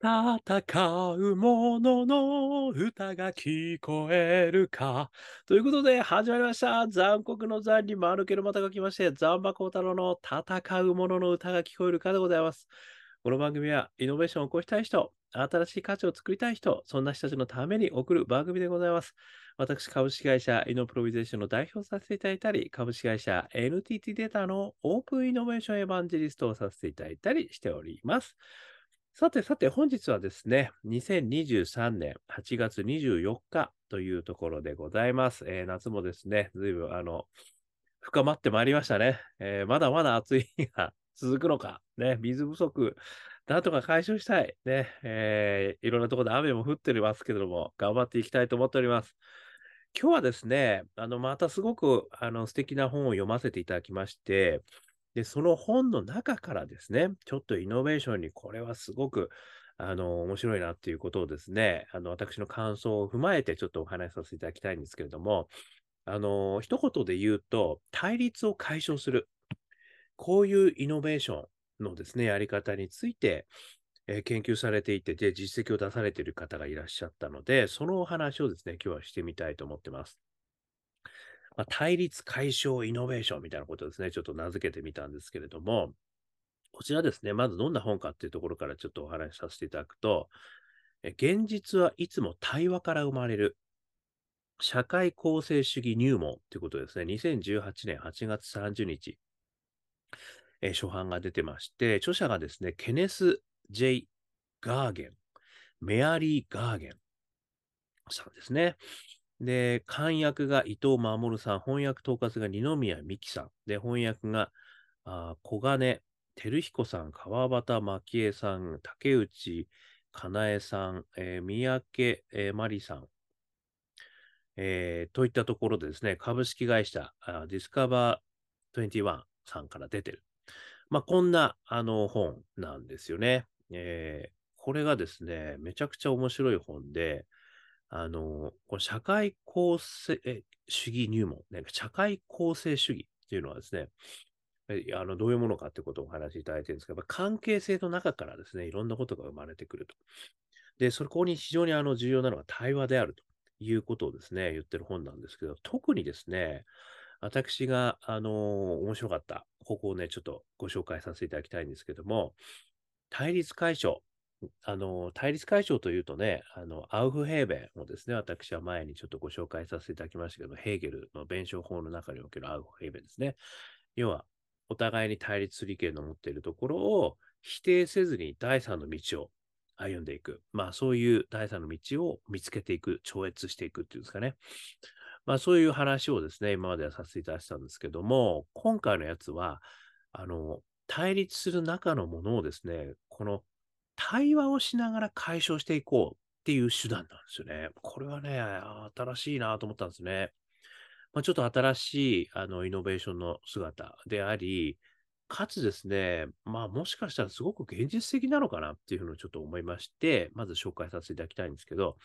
戦う者のの歌が聞こえるか。ということで、始まりました。残酷の残に丸けのまたが来まして、残馬幸太郎の戦う者のの歌が聞こえるかでございます。この番組は、イノベーションを起こしたい人、新しい価値を作りたい人、そんな人たちのために送る番組でございます。私、株式会社イノプロビゼーションの代表させていただいたり、株式会社 NTT データのオープンイノベーションエヴァンジェリストをさせていただいたりしております。さてさて、本日はですね、2023年8月24日というところでございます。えー夏もですね、ずいぶん、あの、深まってまいりましたね。えーまだまだ暑い日が 続くのか、ね、水不足、なんとか解消したい。ね、えーいろんなところで雨も降っておりますけれども、頑張っていきたいと思っております。今日はですね、あの、またすごく、あの、素敵な本を読ませていただきまして、で、その本の中からですね、ちょっとイノベーションにこれはすごく、あの、面白いなっていうことをですね、あの、私の感想を踏まえてちょっとお話しさせていただきたいんですけれども、あの、一言で言うと、対立を解消する。こういうイノベーションのですね、やり方について、え研究されていて、で、実績を出されている方がいらっしゃったので、そのお話をですね、今日はしてみたいと思ってます。まあ、対立解消イノベーションみたいなことですね、ちょっと名付けてみたんですけれども、こちらですね、まずどんな本かっていうところからちょっとお話しさせていただくと、現実はいつも対話から生まれる。社会構成主義入門ということですね、2018年8月30日、え初版が出てまして、著者がですね、ケネス・ J・ ガーゲン、メアリー・ガーゲンさんですね。で、漢訳が伊藤守さん、翻訳統括が二宮美希さん、で、翻訳があ小金照彦さん、川端蒔絵さん、竹内かなえさん、えー三宅、えー真理さん、えーといったところでですね、株式会社あディスカバー21さんから出てる。まあ、こんなあの本なんですよね。えーこれがですね、めちゃくちゃ面白い本で、あの、この社会構成主義入門、ね、社会構成主義っていうのはですね、あのどういうものかってことをお話しいただいてるんですけど、やっぱ関係性の中からですね、いろんなことが生まれてくると。で、そこに非常にあの重要なのが対話であるということをですね、言ってる本なんですけど、特にですね、私が、あの面白かった、ここをね、ちょっとご紹介させていただきたいんですけども、対立解消。あの、対立解消というとね、あの、アウフヘーベンをですね、私は前にちょっとご紹介させていただきましたけど、ヘーゲルの弁証法の中におけるアウフヘーベンですね。要は、お互いに対立する意見の持っているところを否定せずに第三の道を歩んでいく。まあ、そういう第三の道を見つけていく、超越していくっていうんですかね。まあ、そういう話をですね、今まではさせていただいてたんですけども、今回のやつは、あの、対立する中のものをですね、この対話をしながら解消していこうっていう手段なんですよね。これはね、新しいなと思ったんですね。まあ、ちょっと新しいあのイノベーションの姿であり、かつですね、まあもしかしたらすごく現実的なのかなっていうふうにちょっと思いまして、まず紹介させていただきたいんですけど、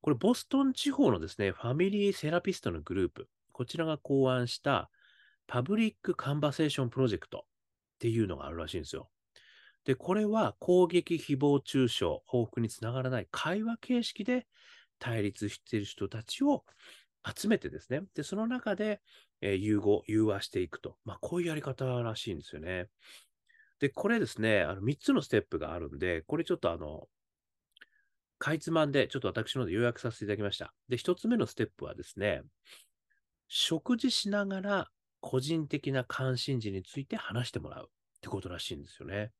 これボストン地方のですね、ファミリーセラピストのグループ、こちらが考案したパブリックカンバセーションプロジェクトっていうのがあるらしいんですよ。で、これは攻撃、誹謗中傷、報復につながらない会話形式で対立している人たちを集めてですね、で、その中で、えー融合、融和していくと。まあ、こういうやり方らしいんですよね。で、これですね、あの3つのステップがあるんで、これちょっとあの、かいつまんで、ちょっと私ので要約させていただきました。で、1つ目のステップはですね、食事しながら個人的な関心事について話してもらうってことらしいんですよね。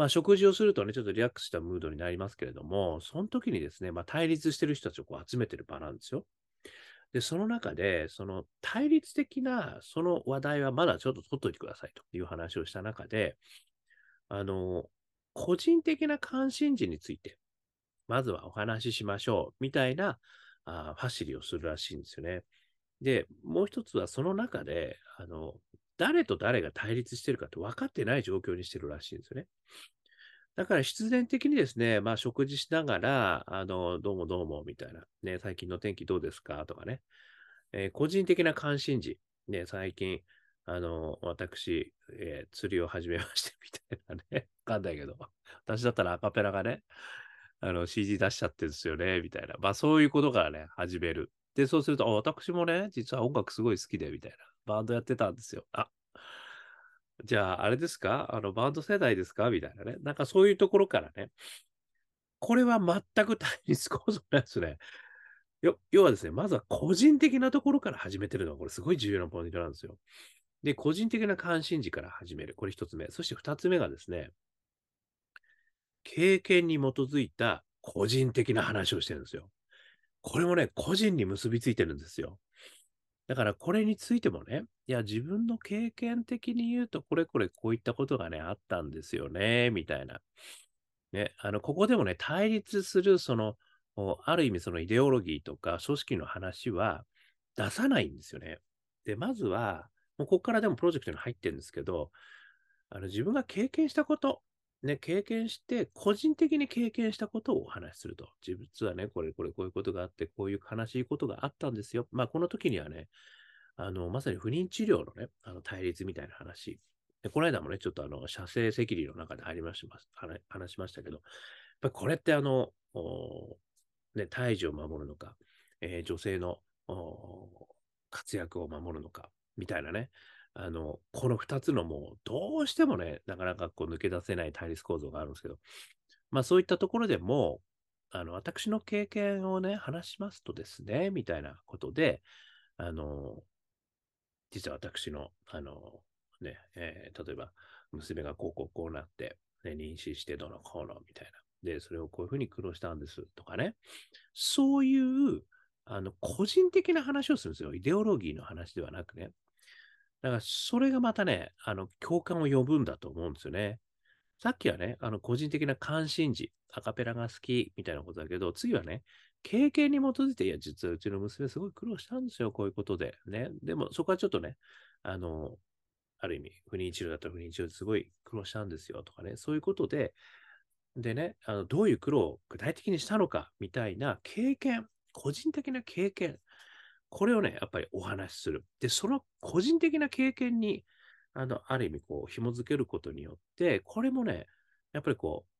まあ、食事をするとね、ちょっとリラックスしたムードになりますけれども、その時にですね、まあ、対立してる人たちをこう集めてる場なんですよ。で、その中で、その対立的なその話題はまだちょっと取っといてくださいという話をした中で、あの、個人的な関心事について、まずはお話ししましょう、みたいなあファシリをするらしいんですよね。で、もう一つはその中で、あの、誰と誰が対立してるかって分かってない状況にしてるらしいんですよね。だから必然的にですね、まあ食事しながら、あの、どうもどうもみたいな、ね、最近の天気どうですかとかね、えー個人的な関心事、ね、最近、あの、私、えー釣りを始めまして、みたいなね。わかんないけど。私だったらアカペラがね、あの、CG 出しちゃってるんですよね、みたいな。まあ、そういうことからね、始める。で、そうすると、私もね、実は音楽すごい好きで、みたいな。バンドやってたんですよ。あ、じゃあ、あれですか？あの、バンド世代ですか？みたいなね。なんかそういうところからね。これは全く対立構造なんですね。よ要はですね、まずは個人的なところから始めてるのは、これすごい重要なポイントなんですよ。で、個人的な関心事から始める。これ一つ目。そして二つ目がですね、経験に基づいた個人的な話をしてるんですよ。これもね、個人に結びついてるんですよ。だからこれについてもね、いや、自分の経験的に言うと、これこれこういったことがね、あったんですよね、みたいな。ね、あの、ここでもね、対立する、その、ある意味そのイデオロギーとか組織の話は出さないんですよね。で、まずは、もうここからでもプロジェクトに入ってるんですけど、あの自分が経験したこと、ね、経験して、個人的に経験したことをお話しすると。自分はね、これこれこういうことがあって、こういう悲しいことがあったんですよ。まあ、この時にはね、あの、まさに不妊治療のね、あの対立みたいな話。でこの間もね、ちょっとあの、射精赤痢の中で入りまし、話しましたけど、やっぱこれってあの、ね、胎児を守るのか、えー女性の活躍を守るのか、みたいなね、あの、この二つのもう、どうしてもね、なかなかこう抜け出せない対立構造があるんですけど、まあそういったところでも、あの、私の経験をね、話しますとですね、みたいなことで、あの、実は私の、あの、ね、えー例えば、娘がこうこうこうなって、ね、妊娠してどのこうのみたいな。で、それをこういうふうに苦労したんですとかね。そういう、あの、個人的な話をするんですよ。イデオロギーの話ではなくね。だから、それがまたね、あの、共感を呼ぶんだと思うんですよね。さっきはね、あの、個人的な関心事、アカペラが好きみたいなことだけど、次はね、経験に基づいて、いや、実はうちの娘すごい苦労したんですよ、こういうことで。ね。でも、そこはちょっとね、あの、ある意味、不妊治療だったら不妊治療ですごい苦労したんですよとかね、そういうことで、でね、あのどういう苦労を具体的にしたのかみたいな経験、個人的な経験、これをね、やっぱりお話しする。で、その個人的な経験に、あの、ある意味、こう、紐づけることによって、これもね、やっぱりこう、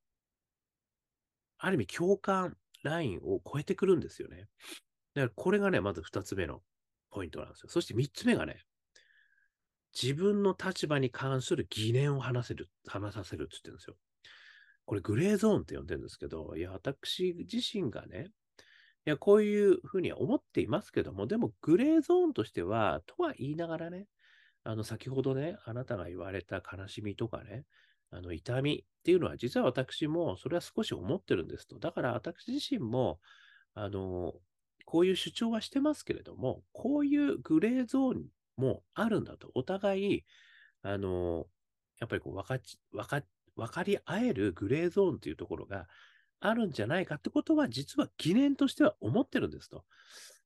ある意味、共感ラインを超えてくるんですよね。だから、これがね、まず二つ目のポイントなんですよ。そして三つ目がね、自分の立場に関する疑念を話せる、話させるって言ってるんですよ。これグレーゾーンって呼んでるんですけど、いや、私自身がね、いや、こういうふうには思っていますけども、でもグレーゾーンとしては、とは言いながらね、あの、先ほどね、あなたが言われた悲しみとかね、あの、痛みっていうのは、実は私もそれは少し思ってるんですと。だから私自身も、あの、こういう主張はしてますけれども、こういうグレーゾーンもあるんだと。お互い、あの、やっぱりこう分かち、分か、分かり合えるグレーゾーンというところがあるんじゃないかってことは、実は疑念としては思ってるんですと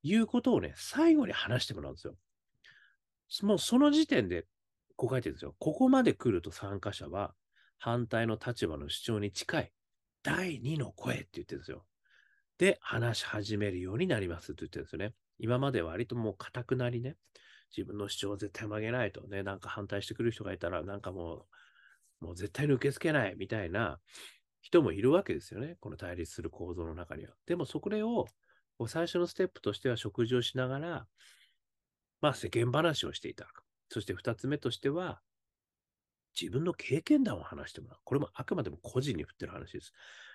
いうことをね、最後に話してもらうんですよ。もうその時点で、こう書いてるんですよ。ここまで来ると参加者は、反対の立場の主張に近い第二の声って言ってるんですよ。で、話し始めるようになりますって言ってるんですよね。今まで割ともう固くなりね、自分の主張を絶対曲げないとね、なんか反対してくる人がいたら、なんかもう、もう絶対に受け付けないみたいな人もいるわけですよね。この対立する構造の中には。でもそこを、最初のステップとしては食事をしながら、まあ世間話をしていただく。そして二つ目としては、自分の経験談を話してもらう。これもあくまでも個人に振ってる話です。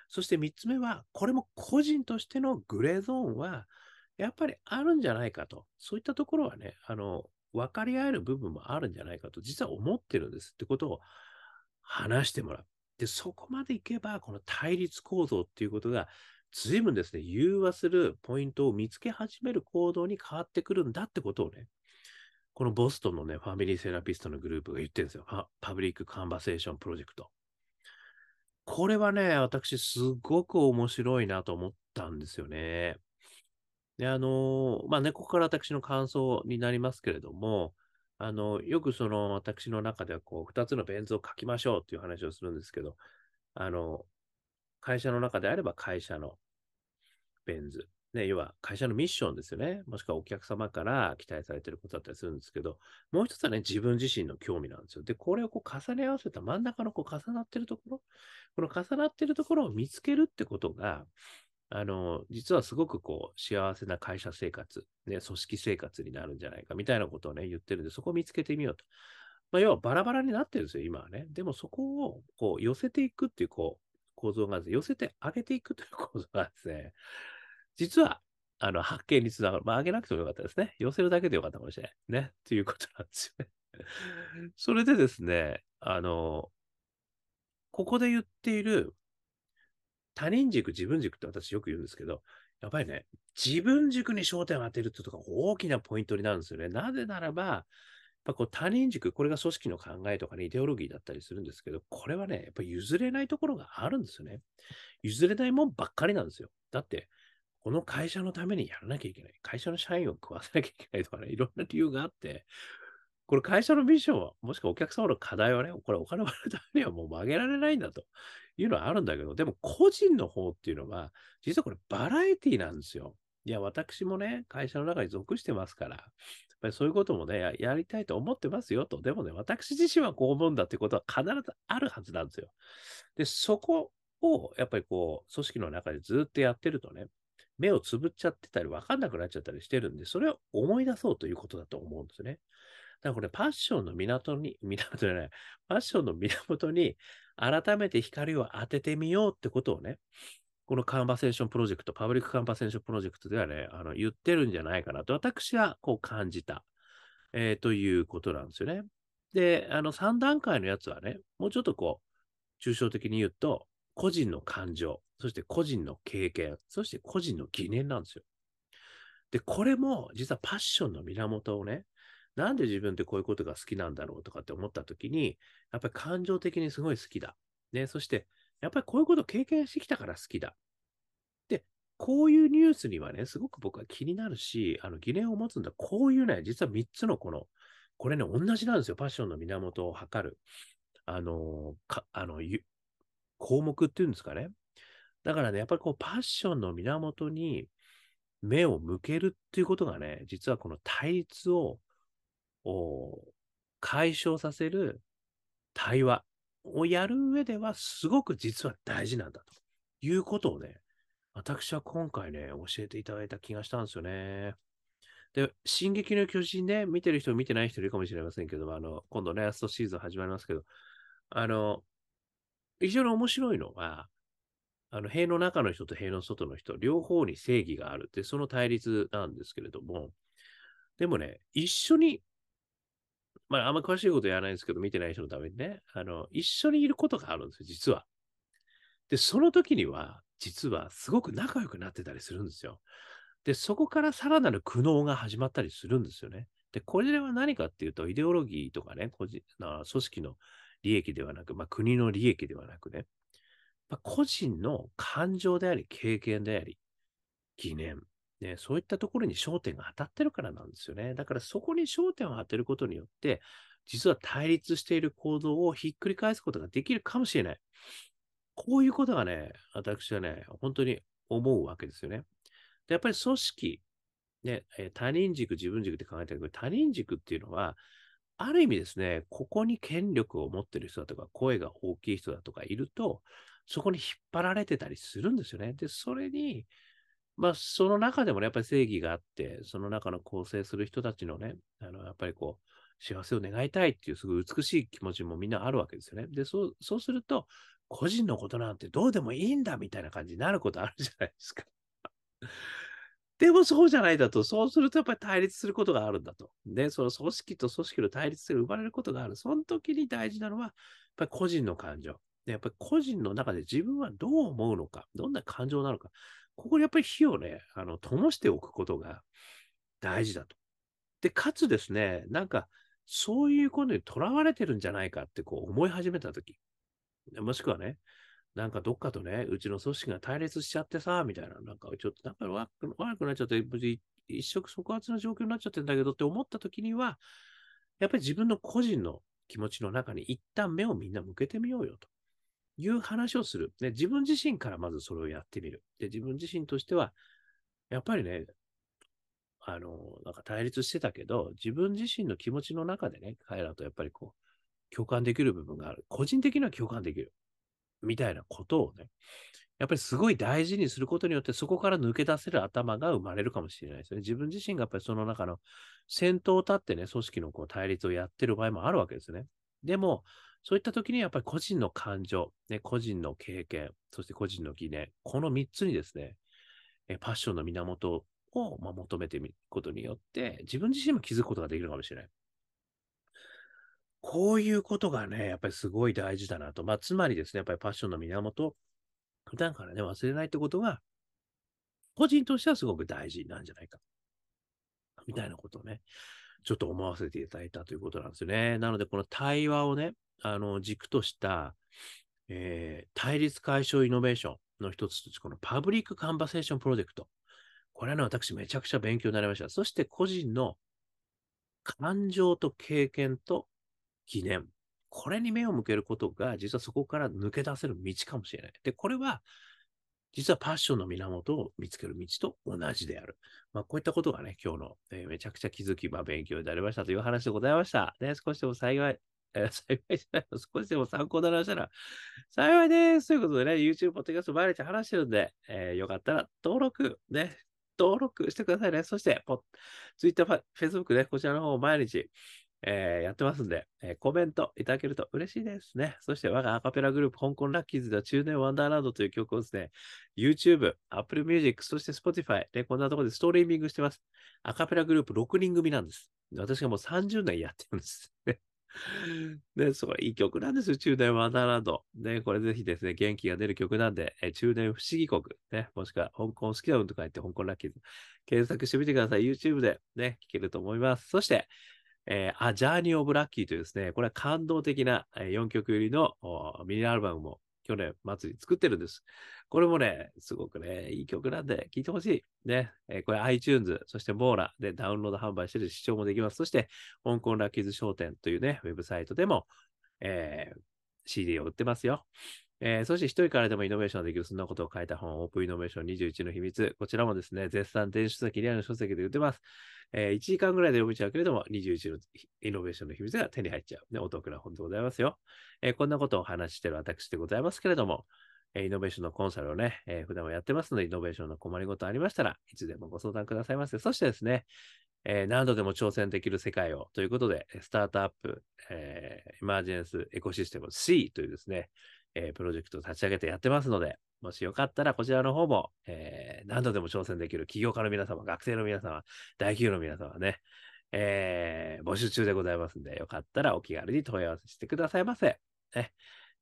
そして三つ目は、これも個人としてのグレーゾーンは、やっぱりあるんじゃないかと。そういったところはね、あの、分かり合える部分もあるんじゃないかと、実は思ってるんですってことを話してもらう。で、そこまでいけば、この対立構造っていうことが、随分ですね、融和するポイントを見つけ始める行動に変わってくるんだってことをね、このボストンのね、ファミリーセラピストのグループが言ってるんですよ。パブリックカンバセーションプロジェクト。これはね、私すごく面白いなと思ったんですよね。で、あの、まあね、ここから私の感想になりますけれども、あの、よくその私の中ではこう、二つのベン図を書きましょうっていう話をするんですけど、あの、会社の中であれば会社のベン図。ね、要は会社のミッションですよね。もしくはお客様から期待されていることだったりするんですけど、もう一つはね、自分自身の興味なんですよ。で、これをこう重ね合わせた真ん中のこう重なってるところ、この重なってるところを見つけるってことが、あの、実はすごくこう、幸せな会社生活、ね、組織生活になるんじゃないかみたいなことをね、言ってるんで、そこを見つけてみようと。まあ、要はバラバラになってるんですよ、今はね。でもそこをこう寄せていくっていうこう構造があるんです寄せて上げていくという構造がですね、実は、あの、発見につながる。まあ、上げなくてもよかったですね。寄せるだけでよかったかもしれない。ね。ということなんですよね。それでですね、あの、ここで言っている他人軸、自分軸って私よく言うんですけど、やっぱりね、自分軸に焦点を当てるってとこが大きなポイントになるんですよね。なぜならば、やっぱこう他人軸、これが組織の考えとかね、イデオロギーだったりするんですけど、これはね、やっぱ譲れないところがあるんですよね。譲れないもんばっかりなんですよ。だって、この会社のためにやらなきゃいけない。会社の社員を食わせなきゃいけないとかね、いろんな理由があって、これ会社のミッションは、もしくはお客様の課題はね、これお金をもらうためにはもう曲げられないんだというのはあるんだけど、でも個人の方っていうのは、実はこれバラエティなんですよ。いや、私もね、会社の中に属してますから、やっぱりそういうこともねや、やりたいと思ってますよと。でもね、私自身はこう思うんだってことは必ずあるはずなんですよ。で、そこを、やっぱりこう、組織の中でずっとやってるとね、目をつぶっちゃってたり、わかんなくなっちゃったりしてるんで、それを思い出そうということだと思うんですね。だからこれ、パッションの源に、源じゃない、パッションの源に改めて光を当ててみようってことをね、このカンバセーションプロジェクト、パブリックカンバセーションプロジェクトではね、あの言ってるんじゃないかなと、私はこう感じた、えー、ということなんですよね。で、あの3段階のやつはね、もうちょっとこう、抽象的に言うと、個人の感情、そして個人の経験、そして個人の疑念なんですよ。で、これも実はパッションの源をね、なんで自分ってこういうことが好きなんだろうとかって思ったときに、やっぱり感情的にすごい好きだ。ね、そして、やっぱりこういうことを経験してきたから好きだ。で、こういうニュースにはね、すごく僕は気になるし、あの疑念を持つんだ。こういうね、実は3つのこの、これね、同じなんですよ。パッションの源を測る。あの、かあの項目っていうんですかね。だからね、やっぱりこう、パッションの源に目を向けるっていうことがね、実はこの対立をを解消させる対話をやる上では、すごく実は大事なんだということをね、私は今回ね、教えていただいた気がしたんですよね。で、進撃の巨人ね、見てる人、見てない人いるかもしれませんけどあの、今度ね、ラストシーズン始まりますけど、あの、非常に面白いのは、あの、塀の中の人と塀の外の人、両方に正義があるって、その対立なんですけれども、でもね、一緒に、まあ、あんま詳しいこと言わないんですけど、見てない人のためにね、あの、一緒にいることがあるんですよ、実は。で、その時には、実はすごく仲良くなってたりするんですよ。で、そこからさらなる苦悩が始まったりするんですよね。で、これは何かっていうと、イデオロギーとかね、個人組織の利益ではなく、まあ、国の利益ではなくね、まあ、個人の感情であり、経験であり、疑念、ね、そういったところに焦点が当たってるからなんですよね。だからそこに焦点を当てることによって、実は対立している行動をひっくり返すことができるかもしれない。こういうことがね、私はね、本当に思うわけですよね。でやっぱり組織、ね、他人軸、自分軸って考えてるけど、他人軸っていうのは、ある意味ですね、ここに権力を持ってる人だとか、声が大きい人だとかいると、そこに引っ張られてたりするんですよね。で、それに、まあ、その中でもね、やっぱり正義があって、その中の構成する人たちのね、あの、やっぱりこう、幸せを願いたいっていう、すごい美しい気持ちもみんなあるわけですよね。で、そう、そうすると、個人のことなんてどうでもいいんだみたいな感じになることあるじゃないですか。でもそうじゃないだと、そうするとやっぱり対立することがあるんだと。で、その組織と組織の対立性が生まれることがある。その時に大事なのは、やっぱり個人の感情。で、やっぱり個人の中で自分はどう思うのか、どんな感情なのか、ここにやっぱり火をね、あの、灯しておくことが大事だと。で、かつですね、なんか、そういうことにとらわれてるんじゃないかってこう思い始めたとき、もしくはね、なんかどっかとね、うちの組織が対立しちゃってさ、みたいな、なんかちょっと仲悪く悪くなっちゃって、無事一触即発な状況になっちゃってんだけどって思った時には、やっぱり自分の個人の気持ちの中に一旦目をみんな向けてみようよという話をする。ね、自分自身からまずそれをやってみる。で自分自身としては、やっぱりね、あの、なんか対立してたけど、自分自身の気持ちの中でね、彼らとやっぱりこう、共感できる部分がある。個人的には共感できる。みたいなことをね、やっぱりすごい大事にすることによって、そこから抜け出せる頭が生まれるかもしれないですね。自分自身がやっぱりその中の先頭を立ってね、組織のこう対立をやってる場合もあるわけですね。でも、そういった時にやっぱり個人の感情、ね、個人の経験、そして個人の疑念、この3つにですね、えパッションの源を、ま、求めてみることによって、自分自身も気づくことができるかもしれない。こういうことがね、やっぱりすごい大事だなと。まあ、つまりですね、やっぱりパッションの源、普段からね、忘れないってことが、個人としてはすごく大事なんじゃないか。みたいなことをね、ちょっと思わせていただいたということなんですよね。なので、この対話をね、あの、軸とした、えー、対立解消イノベーションの一つとして、このパブリックカンバセーションプロジェクト。これはね、私めちゃくちゃ勉強になりました。そして個人の感情と経験と疑念。これに目を向けることが、実はそこから抜け出せる道かもしれない。で、これは、実はパッションの源を見つける道と同じである。まあ、こういったことがね、今日の、えー、めちゃくちゃ気づき、まあ、勉強になりましたという話でございました。ね、少しでも幸い、幸いじゃないの、少しでも参考になりましたら、幸いです。ということでね、YouTube、ポッドキャスト毎日話してるんで、えー、よかったら登録、ね、登録してくださいね。そして、Twitter、Facebook ね、こちらの方を毎日、えー、やってますんで、えー、コメントいただけると嬉しいですね。そして我がアカペラグループ、香港ラッキーズでは中年ワンダーランドという曲をですね、YouTube、Apple Music、そして Spotify で、こんなところでストリーミングしてます。アカペラグループ6人組なんです。私がもう30年やってるんです。ね、それいい曲なんですよ、中年ワンダーランド。ね、これぜひですね、元気が出る曲なんで、え中年不思議国、ね、もしくは香港好きなのとか言って香港ラッキーズ、検索してみてください。YouTube でね、聴けると思います。そして、えー、A Journey of Lucky というですね、これは感動的な4曲入りのミニアルバムも去年末に作ってるんです。これもね、すごくね、いい曲なんで聴いてほしい。ね、えー、これ iTunes、そしてモーラでダウンロード販売してる視聴もできます。そして、香港ラッキーズ商店というね、ウェブサイトでも、えー、CD を売ってますよ。えー、そして一人からでもイノベーションできる、そんなことを書いた本、オープンイノベーション21の秘密。こちらもですね、絶賛電子書籍、リアルの書籍で売ってます。えー、1時間ぐらいで読めちゃうけれども、21のイノベーションの秘密が手に入っちゃう。ね、お得な本でございますよ。えー、こんなことをお話ししている私でございますけれども、え、イノベーションのコンサルをね、え、普段はやってますので、イノベーションの困りごとありましたらいつでもご相談くださいませ。そしてですね、えー、何度でも挑戦できる世界をということで、スタートアップ、えー、エマージェンスエコシステム C というですね、えー、プロジェクトを立ち上げてやってますので、もしよかったらこちらの方も、えー、何度でも挑戦できる起業家の皆様、学生の皆様、大企業の皆様ね、えー、募集中でございますんで、よかったらお気軽に問い合わせしてくださいませ。ね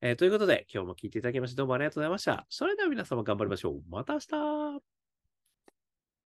えー、ということで、今日も聞いていただきましてどうもありがとうございました。それでは皆様頑張りましょう。また明日